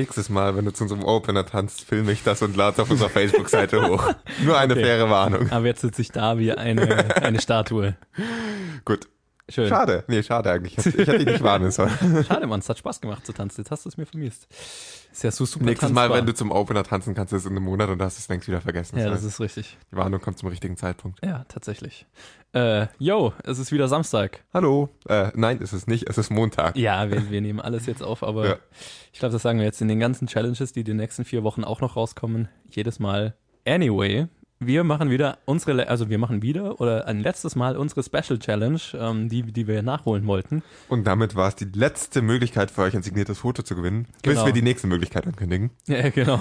Nächstes Mal, wenn du zu unserem Opener tanzt, filme ich das und lade es auf unserer Facebook-Seite hoch. Nur eine Okay. faire Warnung. Aber jetzt sitze ich da wie eine, eine Statue. Gut. Schön. Schade. Nee, schade eigentlich. Ich hätte dich nicht warnen sollen. Schade, Mann, es hat Spaß gemacht zu tanzen. Jetzt hast du es mir vermisst. Ist ja so super Nächstes Mal, tanzbar. wenn du zum Opener tanzen kannst, ist es in einem Monat und hast es längst wieder vergessen. Ja, das ist richtig. die Warnung kommt zum richtigen Zeitpunkt. Ja, tatsächlich. Äh, yo, es ist wieder Samstag. Hallo. Äh, nein, ist es nicht. Es ist Montag. Ja, wir, wir nehmen alles jetzt auf, aber Ja. ich glaube, das sagen wir jetzt in den ganzen Challenges, die die nächsten vier Wochen auch noch rauskommen, jedes Mal. Anyway, wir machen wieder unsere, also wir machen wieder oder ein letztes Mal unsere Special Challenge, ähm, die, die wir nachholen wollten. Und damit war es die letzte Möglichkeit für euch, ein signiertes Foto zu gewinnen, bis Genau. wir die nächste Möglichkeit ankündigen. Ja, genau.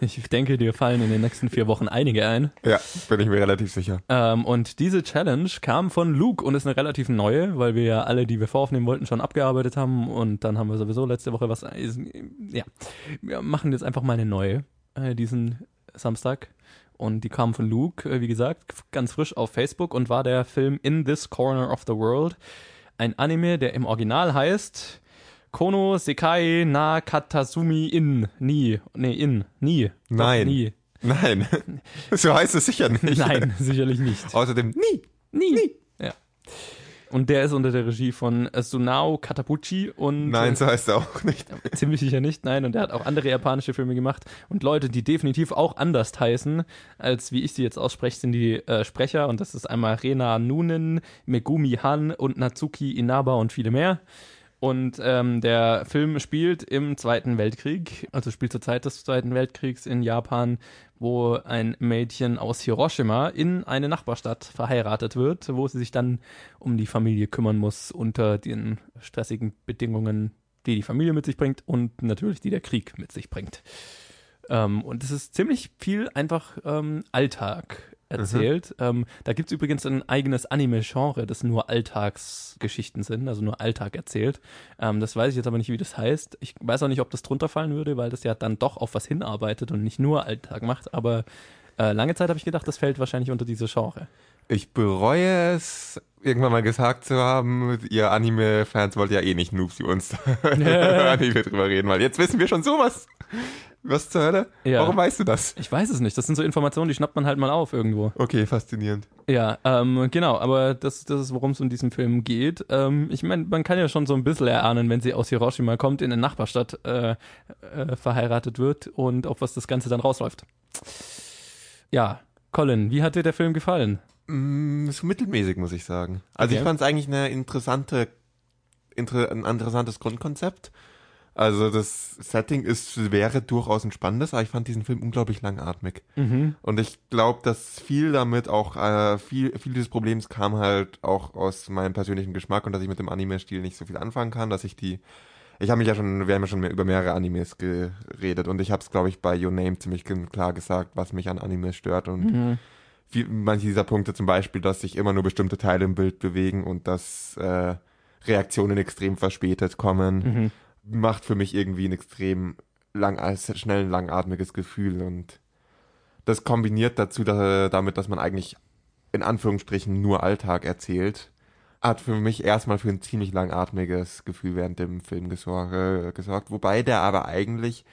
Ich denke, dir fallen in den nächsten vier Wochen einige ein. Ja, bin ich mir relativ sicher. Ähm, und diese Challenge kam von Luke und ist eine relativ neue, weil wir ja alle, die wir voraufnehmen wollten, schon abgearbeitet haben. Und dann haben wir sowieso letzte Woche was. ist- Ja, wir machen jetzt einfach mal eine neue äh, diesen Samstag. Und die kam von Luke, äh, wie gesagt, ganz frisch auf Facebook und war der Film In This Corner of the World. Ein Anime, der im Original heißt Kono Sekai na Katasumi in Ni. Nee, in. Nie. Nein. Nie. Nein, so heißt es sicher nicht. Nein, sicherlich nicht. Außerdem nie. Nie. Ja. Und der ist unter der Regie von Sunao Katabuchi und Nein, äh, so heißt er auch nicht. ziemlich sicher nicht, nein. Und der hat auch andere japanische Filme gemacht. Und Leute, die definitiv auch anders heißen, als wie ich sie jetzt ausspreche, sind die äh, Sprecher. Und das ist einmal Rena Nunen, Megumi Han und Natsuki Inaba und viele mehr. Und ähm, der Film spielt im Zweiten Weltkrieg, also spielt zur Zeit des Zweiten Weltkriegs in Japan, wo ein Mädchen aus Hiroshima in eine Nachbarstadt verheiratet wird, wo sie sich dann um die Familie kümmern muss unter den stressigen Bedingungen, die die Familie mit sich bringt und natürlich die der Krieg mit sich bringt. Ähm, und es ist ziemlich viel einfach ähm, Alltag erzählt. Ähm, da gibt es übrigens ein eigenes Anime-Genre, das nur Alltagsgeschichten sind, also nur Alltag erzählt. Ähm, das weiß ich jetzt aber nicht, wie das heißt. Ich weiß auch nicht, ob das drunter fallen würde, weil das ja dann doch auf was hinarbeitet und nicht nur Alltag macht. Aber äh, lange Zeit habe ich gedacht, das fällt wahrscheinlich unter diese Genre. Ich bereue es, irgendwann mal gesagt zu haben, ihr Anime-Fans wollt ja eh nicht Noobs wie uns Anime drüber reden, weil jetzt wissen wir schon sowas. Was zur Hölle? Ja. Warum weißt du das? Ich weiß es nicht. Das sind so Informationen, die schnappt man halt mal auf irgendwo. Okay, faszinierend. Ja, ähm, genau, aber das, das ist, worum es in diesem Film geht. Ähm, ich meine, man kann ja schon so ein bisschen erahnen, wenn sie aus Hiroshima kommt, in eine Nachbarstadt äh, äh, verheiratet wird und auf was das Ganze dann rausläuft. Ja, Colin, wie hat dir der Film gefallen? Mm, so mittelmäßig, muss ich sagen. Also Okay. ich fand es eigentlich eine interessante, inter, ein interessantes Grundkonzept. Also das Setting ist, wäre durchaus ein spannendes, aber ich fand diesen Film unglaublich langatmig. Mhm. Und ich glaube, dass viel damit auch, äh, viel, viel dieses Problems kam halt auch aus meinem persönlichen Geschmack und dass ich mit dem Anime-Stil nicht so viel anfangen kann, dass ich die, ich habe mich ja schon, wir haben ja schon mehr, über mehrere Animes geredet und ich habe es, glaube ich, bei Your Name ziemlich klar gesagt, was mich an Animes stört und Mhm. viel, manche dieser Punkte zum Beispiel, dass sich immer nur bestimmte Teile im Bild bewegen und dass äh, Reaktionen extrem verspätet kommen, Mhm. Macht für mich irgendwie ein extrem lang, schnell ein langatmiges Gefühl und das kombiniert dazu, da, damit, dass man eigentlich in Anführungsstrichen nur Alltag erzählt, hat für mich erstmal für ein ziemlich langatmiges Gefühl während dem Film gesor gesorgt, wobei der aber eigentlich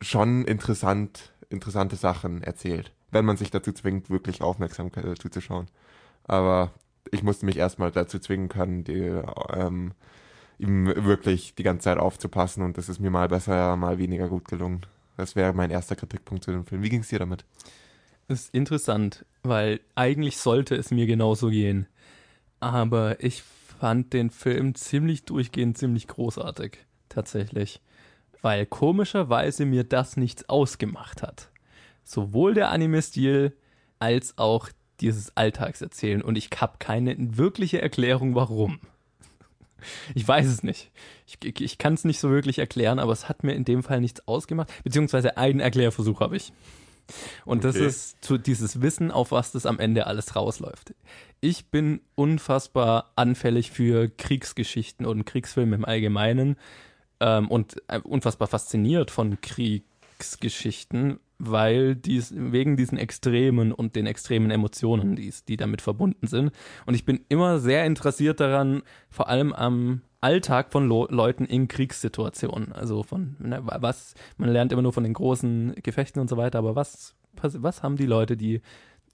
schon interessant, interessante Sachen erzählt, wenn man sich dazu zwingt, wirklich aufmerksam äh, zuzuschauen. Aber ich musste mich erstmal dazu zwingen können, die, ähm, ihm wirklich die ganze Zeit aufzupassen und das ist mir mal besser, mal weniger gut gelungen. Das wäre mein erster Kritikpunkt zu dem Film. Wie ging es dir damit? ist interessant, weil eigentlich sollte es mir genauso gehen. Aber ich fand den Film ziemlich durchgehend ziemlich großartig, tatsächlich. Weil komischerweise mir das nichts ausgemacht hat. Sowohl der Anime-Stil als auch dieses Alltagserzählen. Und ich habe keine wirkliche Erklärung, warum. Ich weiß es nicht. Ich, ich, ich kann es nicht so wirklich erklären, aber es hat mir in dem Fall nichts ausgemacht. Beziehungsweise einen Erklärversuch habe ich. Und das Okay. ist zu dieses Wissen, auf was das am Ende alles rausläuft. Ich bin unfassbar anfällig für Kriegsgeschichten und Kriegsfilme im Allgemeinen ähm, und äh, unfassbar fasziniert von Kriegsgeschichten, weil dies wegen diesen Extremen und den extremen Emotionen, die, die damit verbunden sind. Und ich bin immer sehr interessiert daran, vor allem am Alltag von Lo Leuten in Kriegssituationen. Also von ne, was, man lernt immer nur von den großen Gefechten und so weiter, aber was, was haben die Leute, die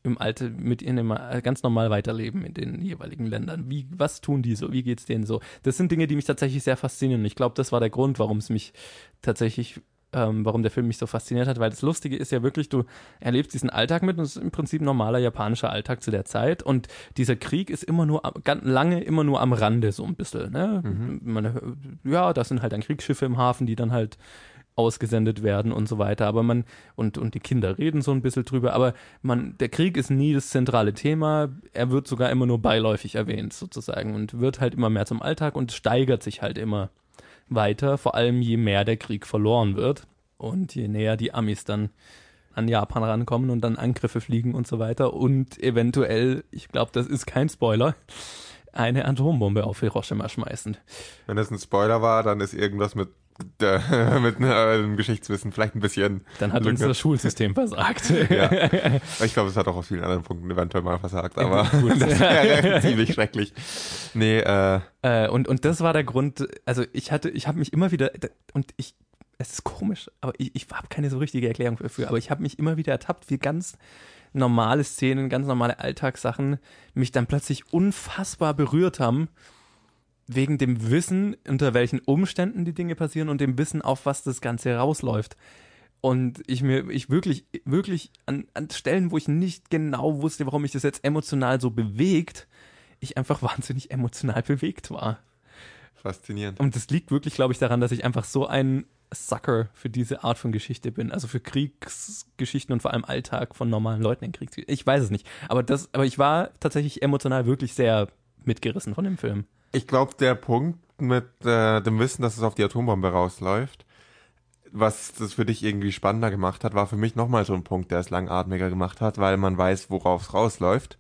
im Alter mit ihnen ganz normal weiterleben in den jeweiligen Ländern. Wie, was tun die so? Wie geht's denen so? Das sind Dinge, die mich tatsächlich sehr faszinieren. Ich glaube, das war der Grund, warum es mich tatsächlich ähm, warum der Film mich so fasziniert hat, weil das Lustige ist ja wirklich, du erlebst diesen Alltag mit und es ist im Prinzip normaler japanischer Alltag zu der Zeit und dieser Krieg ist immer nur, ganz lange immer nur am Rande so ein bisschen, ne? Mhm. Man, ja, das sind halt dann Kriegsschiffe im Hafen, die dann halt ausgesendet werden und so weiter. Aber man, und, und die Kinder reden so ein bisschen drüber, aber man, der Krieg ist nie das zentrale Thema. Er wird sogar immer nur beiläufig erwähnt, sozusagen, und wird halt immer mehr zum Alltag und steigert sich halt immer weiter, vor allem je mehr der Krieg verloren wird und je näher die Amis dann an Japan rankommen und dann Angriffe fliegen und so weiter und eventuell, ich glaube, das ist kein Spoiler, eine Atombombe auf Hiroshima schmeißen. Wenn das ein Spoiler war, dann ist irgendwas mit äh, mit einem Geschichtswissen vielleicht ein bisschen. Dann hat Lücke. unser Schulsystem versagt. ja. Ich glaube, es hat auch auf vielen anderen Punkten eventuell mal versagt, aber das wäre ziemlich schrecklich. Nee, äh, äh. und, und das war der Grund, also ich hatte, ich habe mich immer wieder, und ich, es ist komisch, aber ich, ich habe keine so richtige Erklärung dafür, aber ich habe mich immer wieder ertappt, wie ganz normale Szenen, ganz normale Alltagssachen mich dann plötzlich unfassbar berührt haben wegen dem Wissen, unter welchen Umständen die Dinge passieren und dem Wissen, auf was das Ganze rausläuft. Und ich mir, ich wirklich, wirklich an, an Stellen, wo ich nicht genau wusste, warum mich das jetzt emotional so bewegt, ich einfach wahnsinnig emotional bewegt war. Faszinierend. Und das liegt wirklich, glaube ich, daran, dass ich einfach so ein Sucker für diese Art von Geschichte bin. Also für Kriegsgeschichten und vor allem Alltag von normalen Leuten in Kriegsgeschichten. Ich weiß es nicht. Aber das, aber ich war tatsächlich emotional wirklich sehr mitgerissen von dem Film. Ich glaube, der Punkt mit äh, dem Wissen, dass es auf die Atombombe rausläuft, was das für dich irgendwie spannender gemacht hat, war für mich nochmal so ein Punkt, der es langatmiger gemacht hat, weil man weiß, worauf es rausläuft.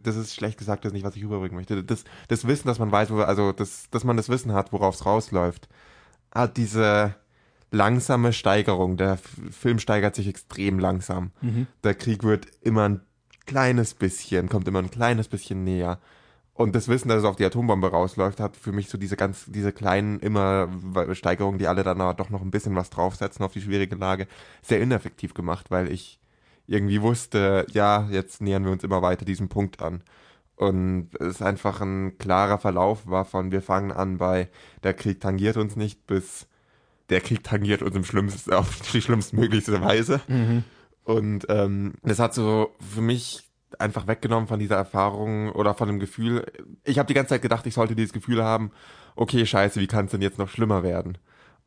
Das ist schlecht gesagt, das ist nicht, was ich überbringen möchte. Das, das Wissen, dass man weiß, wo, also das, dass man das Wissen hat, worauf es rausläuft, hat diese langsame Steigerung. Der Film steigert sich extrem langsam. Mhm. Der Krieg wird immer ein kleines bisschen, kommt immer ein kleines bisschen näher. Und das Wissen, dass es auf die Atombombe rausläuft, hat für mich so diese ganz, diese kleinen immer Steigerungen, die alle dann doch noch ein bisschen was draufsetzen auf die schwierige Lage, sehr ineffektiv gemacht, weil ich irgendwie wusste, ja, jetzt nähern wir uns immer weiter diesem Punkt an. Und es einfach ein klarer Verlauf war von, wir fangen an bei, der Krieg tangiert uns nicht, bis der Krieg tangiert uns im schlimmsten, auf die schlimmstmöglichste Weise. Mhm. Und ähm, das hat so für mich einfach weggenommen von dieser Erfahrung oder von dem Gefühl. Ich habe die ganze Zeit gedacht, ich sollte dieses Gefühl haben, okay, scheiße, wie kann es denn jetzt noch schlimmer werden?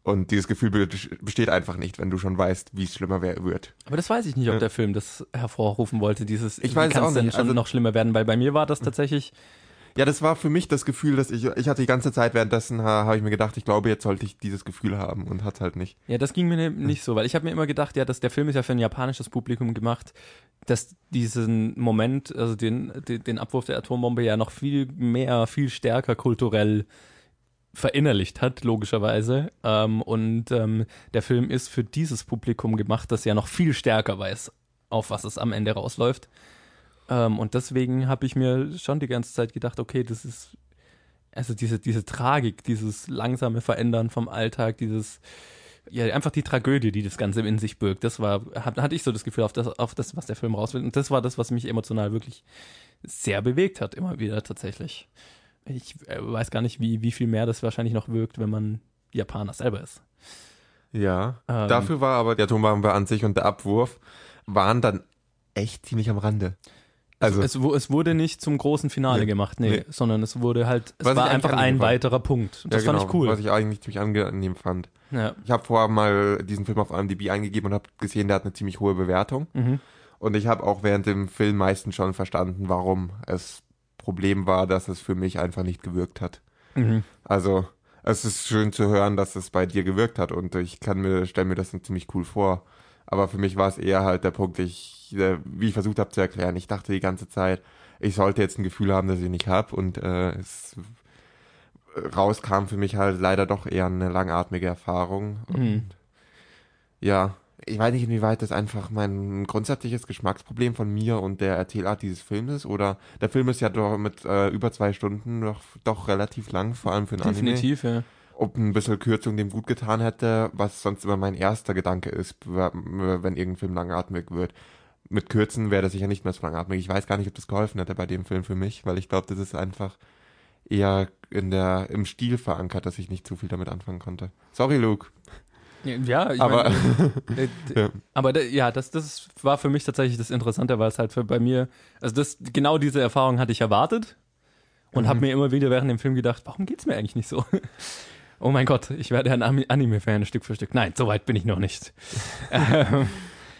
Und dieses Gefühl besteht einfach nicht, wenn du schon weißt, wie es schlimmer wird. Aber das weiß ich nicht, ob der Film das hervorrufen wollte, dieses, ich weiß wie kann es denn schon also, noch schlimmer werden, weil bei mir war das tatsächlich ja, das war für mich das Gefühl, dass ich, ich hatte die ganze Zeit währenddessen, ha, habe ich mir gedacht, ich glaube, jetzt sollte ich dieses Gefühl haben und hat halt nicht. Ja, das ging mir ne, nicht so, weil ich habe mir immer gedacht, ja, dass der Film ist ja für ein japanisches Publikum gemacht, dass diesen Moment, also den, den, den Abwurf der Atombombe ja noch viel mehr, viel stärker kulturell verinnerlicht hat, logischerweise. Ähm, und ähm, der Film ist für dieses Publikum gemacht, das ja noch viel stärker weiß, auf was es am Ende rausläuft. Ähm, und deswegen habe ich mir schon die ganze Zeit gedacht, okay, das ist also diese, diese Tragik, dieses langsame Verändern vom Alltag, dieses, ja, einfach die Tragödie, die das Ganze in sich birgt. Das war, hat, hatte ich so das Gefühl auf das, auf das, was der Film raus will. Und das war das, was mich emotional wirklich sehr bewegt hat, immer wieder tatsächlich. Ich äh, weiß gar nicht, wie, wie viel mehr das wahrscheinlich noch wirkt, wenn man Japaner selber ist. Ja, ähm, dafür war aber die Atombombe an sich und der Abwurf waren dann echt ziemlich am Rande. Also es, es, wurde nicht zum großen Finale nee, nee, nee, sondern es wurde halt, es war einfach ein weiterer Punkt. Das ja, genau, fand ich cool. Was ich eigentlich ziemlich angenehm fand. Ja. Ich habe vorher mal diesen Film auf IMDb eingegeben und habe gesehen, der hat eine ziemlich hohe Bewertung. Mhm. Und ich habe auch während dem Film meistens schon verstanden, warum es Problem war, dass es für mich einfach nicht gewirkt hat. Mhm. Also es ist schön zu hören, dass es bei dir gewirkt hat und ich kann mir, stelle mir das ziemlich cool vor. Aber für mich war es eher halt der Punkt, ich, äh, wie ich versucht habe zu erklären, ich dachte die ganze Zeit, ich sollte jetzt ein Gefühl haben, das ich nicht habe und äh, es rauskam für mich halt leider doch eher eine langatmige Erfahrung. Mhm. Und, ja, ich weiß nicht, inwieweit das einfach mein grundsätzliches Geschmacksproblem von mir und der Erzählart dieses Films ist. Oder der Film ist ja doch mit äh, über zwei Stunden doch, doch relativ lang, vor allem für einen Definitiv, Anime. ja. Ob ein bisschen Kürzung dem gut getan hätte, was sonst immer mein erster Gedanke ist, wenn irgendein Film langatmig wird. Mit Kürzen wäre das sicher nicht mehr so langatmig. Ich weiß gar nicht, ob das geholfen hätte bei dem Film für mich, weil ich glaube, das ist einfach eher in der, im Stil verankert, dass ich nicht zu viel damit anfangen konnte. Sorry, Luke. Ja, ich Aber- meine, äh, Ja. aber ja, das, das war für mich tatsächlich das Interessante, weil es halt für bei mir, also das, genau diese Erfahrung hatte ich erwartet und Mhm. habe mir immer wieder während dem Film gedacht, warum geht's mir eigentlich nicht so? Oh mein Gott, ich werde ein Anime-Fan Stück für Stück. Nein, so weit bin ich noch nicht. ähm,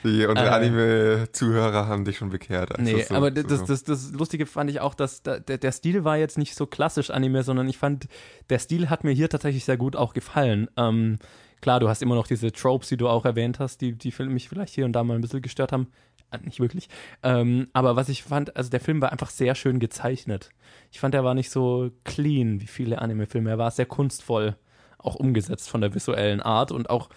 Die, unsere Äh. Anime-Zuhörer haben dich schon bekehrt. Also nee, so- aber so- das, das, das Lustige fand ich auch, dass da, der, der Stil war jetzt nicht so klassisch Anime, sondern ich fand, der Stil hat mir hier tatsächlich sehr gut auch gefallen. Ähm, klar, du hast immer noch diese Tropes, die du auch erwähnt hast, die, die mich vielleicht hier und da mal ein bisschen gestört haben. Äh, Nicht wirklich. Ähm, aber was ich fand, also der Film war einfach sehr schön gezeichnet. Ich fand, er war nicht so clean wie viele Anime-Filme. Er war sehr kunstvoll, auch umgesetzt von der visuellen Art und auch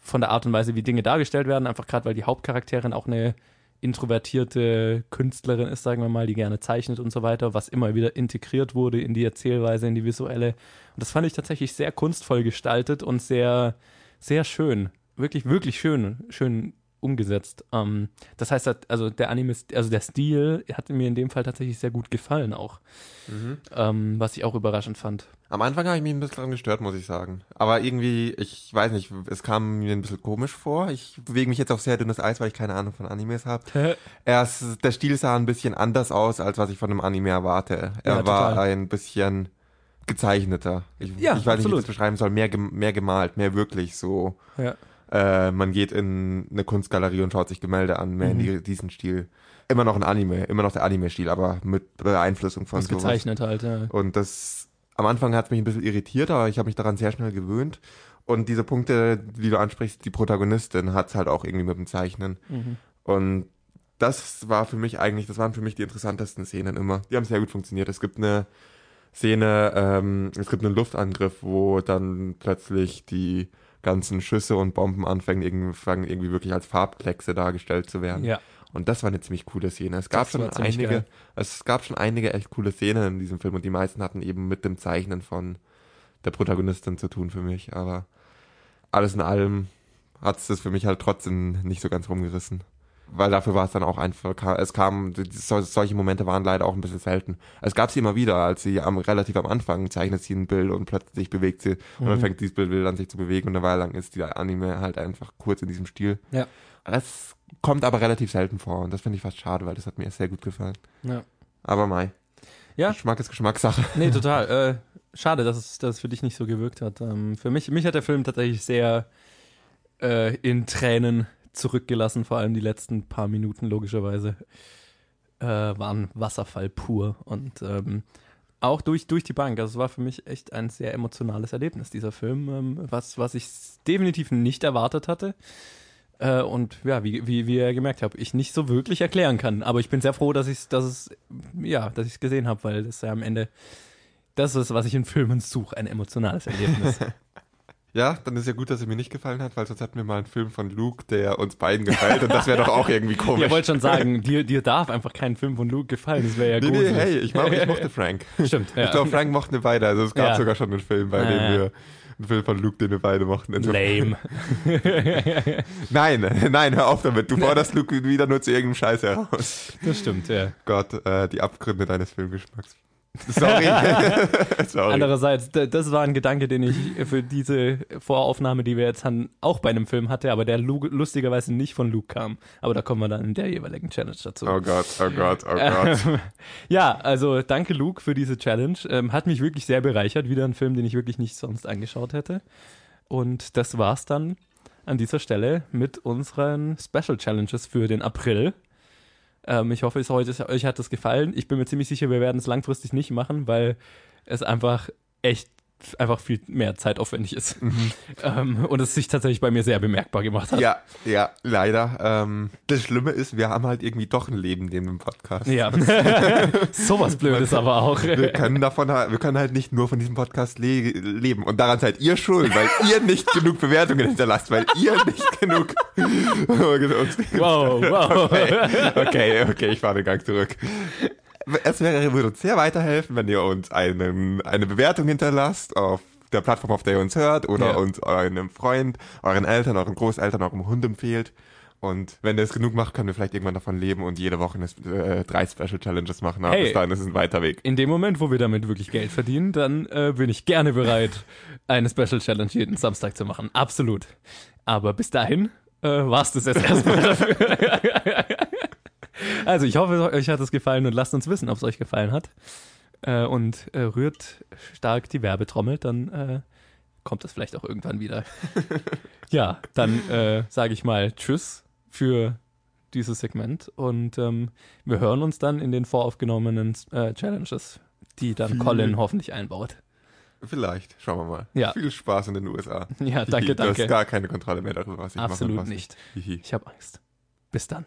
von der Art und Weise, wie Dinge dargestellt werden. Einfach gerade, weil die Hauptcharakterin auch eine introvertierte Künstlerin ist, sagen wir mal, die gerne zeichnet und so weiter, was immer wieder integriert wurde in die Erzählweise, in die visuelle. Und das fand ich tatsächlich sehr kunstvoll gestaltet und sehr, sehr schön. Wirklich, wirklich schön, schön umgesetzt. Ähm, das heißt, also der Anime, also der Stil hat mir in dem Fall tatsächlich sehr gut gefallen auch. Mhm. Ähm, was ich auch überraschend fand. Am Anfang habe ich mich ein bisschen gestört, muss ich sagen. Aber irgendwie, ich weiß nicht, es kam mir ein bisschen komisch vor. Ich bewege mich jetzt auf sehr dünnes Eis, weil ich keine Ahnung von Animes habe. Erst, der Stil sah ein bisschen anders aus, als was ich von einem Anime erwarte. Er Ja, war total. ein bisschen gezeichneter. Ich, Ja, ich weiß nicht, wie ich absolut. das beschreiben soll. Mehr, mehr gemalt, mehr wirklich so. ja. Äh, man geht in eine Kunstgalerie und schaut sich Gemälde an, mehr Mhm. in die, diesen Stil. Immer noch ein Anime, immer noch der Anime-Stil, aber mit Beeinflussung von Was sowas. gezeichnet halt, ja. Und das, am Anfang hat es mich ein bisschen irritiert, aber ich habe mich daran sehr schnell gewöhnt. Und diese Punkte, die du ansprichst, die Protagonistin hat es halt auch irgendwie mit dem Zeichnen. Mhm. Und das war für mich eigentlich, das waren für mich die interessantesten Szenen immer. Die haben sehr gut funktioniert. Es gibt eine Szene, ähm, es gibt einen Luftangriff, wo dann plötzlich die ganzen Schüsse und Bomben anfangen, irgendwie, wirklich als Farbkleckse dargestellt zu werden. Ja. Und das war eine ziemlich coole Szene. Es gab Das schon einige, geil. es gab schon einige echt coole Szenen in diesem Film und die meisten hatten eben mit dem Zeichnen von der Protagonistin zu tun für mich. Aber alles in allem hat es das für mich halt trotzdem nicht so ganz rumgerissen. Weil dafür war es dann auch einfach, es kam, so- solche Momente waren leider auch ein bisschen selten. Es gab sie immer wieder, als sie am, relativ am Anfang zeichnet sie ein Bild und plötzlich bewegt sie und dann Mhm. fängt dieses Bild an sich zu bewegen und eine Weile lang ist dieser Anime halt einfach kurz in diesem Stil. Ja. Das kommt aber relativ selten vor und das finde ich fast schade, weil das hat mir sehr gut gefallen. Ja. Aber Mai. Ja. Geschmack ist Geschmackssache. Nee, total. Äh, schade, dass es, dass es für dich nicht so gewirkt hat. Ähm, für mich, mich hat der Film tatsächlich sehr äh, in Tränen zurückgelassen, vor allem die letzten paar Minuten logischerweise. Äh, waren Wasserfall pur und ähm, auch durch, durch die Bank. Also es war für mich echt ein sehr emotionales Erlebnis, dieser Film, ähm, was, was ich definitiv nicht erwartet hatte. Äh, und ja, wie, wie, wie ihr gemerkt habt, ich nicht so wirklich erklären kann. Aber ich bin sehr froh, dass ich dass es, ja, dass ich es gesehen habe, weil das ja am Ende das ist, was ich in Filmen suche, ein emotionales Erlebnis. Ja, dann ist ja gut, dass er mir nicht gefallen hat, weil sonst hatten wir mal einen Film von Luke, der uns beiden gefällt und das wäre doch auch irgendwie komisch. Ihr wollt schon sagen, dir, dir darf einfach kein Film von Luke gefallen, das wäre ja nee, gut. nee, hey, ich, mag, ich mochte Frank. Stimmt, ja. Ich glaube, Frank mochten wir beide. Also es gab Ja. sogar schon einen Film, bei dem wir einen Film von Luke, den wir beide mochten. Insofern- Lame. Nein, nein, hör auf damit. Du forderst Luke wieder nur zu irgendeinem Scheiß heraus. Das stimmt, ja. Gott, äh, die Abgründe deines Filmgeschmacks. Sorry. Sorry. Andererseits, das war ein Gedanke, den ich für diese Voraufnahme, die wir jetzt haben, auch bei einem Film hatte, aber der lu lustigerweise nicht von Luke kam. Aber da kommen wir dann in der jeweiligen Challenge dazu. Oh Gott, oh Gott, oh Gott. Ähm, ja, also danke Luke für diese Challenge. Ähm, hat mich wirklich sehr bereichert. Wieder ein Film, den ich wirklich nicht sonst angeschaut hätte. Und das war's dann an dieser Stelle mit unseren Special Challenges für den April. Ähm, ich hoffe, es heute, euch hat das gefallen. Ich bin mir ziemlich sicher, wir werden es langfristig nicht machen, weil es einfach echt einfach viel mehr zeitaufwendig ist. Ähm, und es sich tatsächlich bei mir sehr bemerkbar gemacht hat. Ja, ja, leider. Ähm, das Schlimme ist, wir haben halt irgendwie doch ein Leben neben dem Podcast. Ja. Sowas Blödes aber auch. Wir können davon, wir können halt nicht nur von diesem Podcast le leben. Und daran seid ihr schuld, weil ihr nicht genug Bewertungen hinterlasst, weil ihr nicht genug. Wow, wow. Okay, okay, okay ich fahre den Gang zurück. Es wäre, würde uns sehr weiterhelfen, wenn ihr uns einen, eine Bewertung hinterlasst auf der Plattform, auf der ihr uns hört, oder Ja. uns eurem Freund, euren Eltern, euren Großeltern, eurem Hund empfehlt. Und wenn ihr es genug macht, können wir vielleicht irgendwann davon leben und jede Woche eine, äh, drei Special Challenges machen. Aber Hey. bis dahin ist es ein weiter Weg. In dem Moment, wo wir damit wirklich Geld verdienen, dann äh, bin ich gerne bereit, eine Special Challenge jeden Samstag zu machen. Absolut. Aber bis dahin äh, war es das jetzt erstmal dafür. Also ich hoffe, euch hat es gefallen und lasst uns wissen, ob es euch gefallen hat. Äh, und äh, rührt stark die Werbetrommel, dann äh, kommt das vielleicht auch irgendwann wieder. ja, dann äh, sage ich mal Tschüss für dieses Segment und ähm, wir hören uns dann in den voraufgenommenen äh, Challenges, die dann Colin hoffentlich einbaut. Vielleicht, schauen wir mal. Ja. Viel Spaß in den USA. Ja, danke, Du hast danke. gar keine Kontrolle mehr darüber, was ich mache. und Absolut nicht. Ich, Hihi. Ich habe Angst. Bis dann.